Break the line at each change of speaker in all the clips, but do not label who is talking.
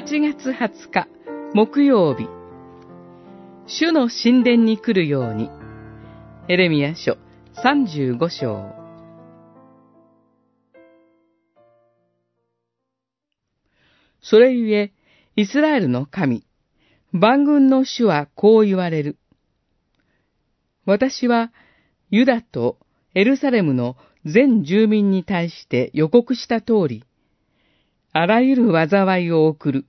8月20日木曜日。主の神殿に来るように。エレミア書35章。それゆえ、イスラエルの神、万軍の主はこう言われる。私は、ユダとエルサレムの全住民に対して予告した通り、あらゆる災いを送る。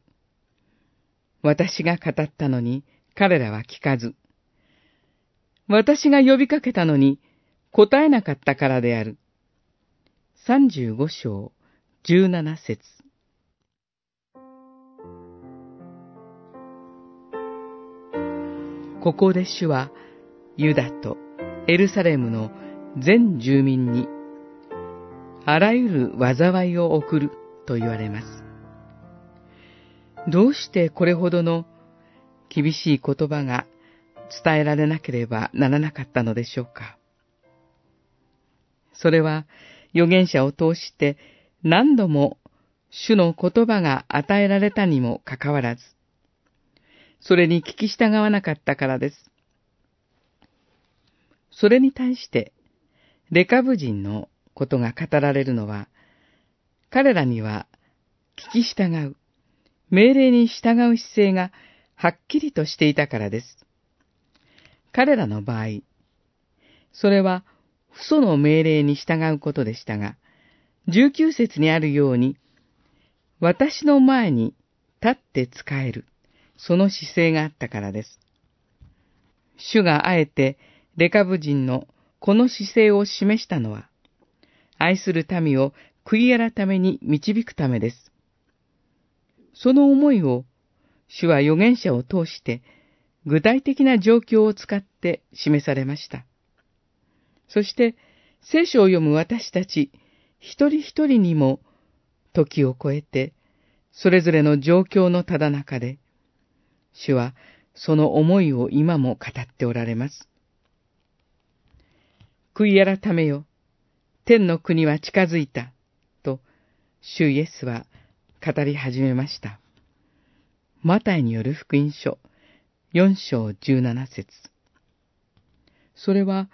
私が語ったのに彼らは聞かず。私が呼びかけたのに答えなかったからである。三十五章十七節ここで主はユダとエルサレムの全住民にあらゆる災いを送ると言われます。どうしてこれほどの厳しい言葉が伝えられなければならなかったのでしょうか。それは預言者を通して何度も主の言葉が与えられたにもかかわらず、それに聞き従わなかったからです。それに対して、レカブ人のことが語られるのは、彼らには聞き従う、命令に従う姿勢がはっきりとしていたからです。彼らの場合、それは父祖の命令に従うことでしたが、19節にあるように、私の前に立って使える、その姿勢があったからです。主があえてレカブ人のこの姿勢を示したのは、愛する民を悔い改めに導くためです。その思いを、主は預言者を通して、具体的な状況を使って示されました。そして、聖書を読む私たち一人一人にも、時を超えて、それぞれの状況のただ中で、主はその思いを今も語っておられます。悔い改めよ、天の国は近づいた。主イエスは語り始めました。マタイによる福音書4章17節それは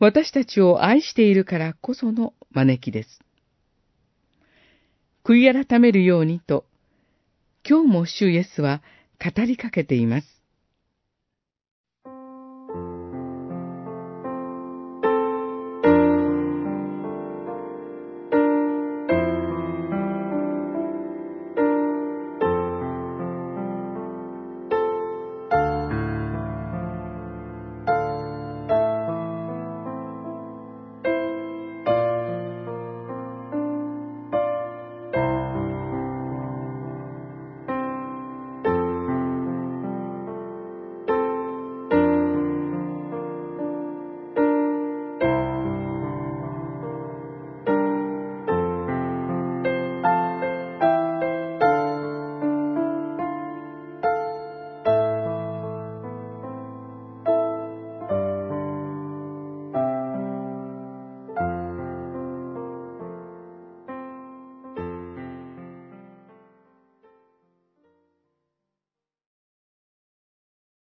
私たちを愛しているからこその招きです。悔い改めるようにと、今日も主イエスは語りかけています。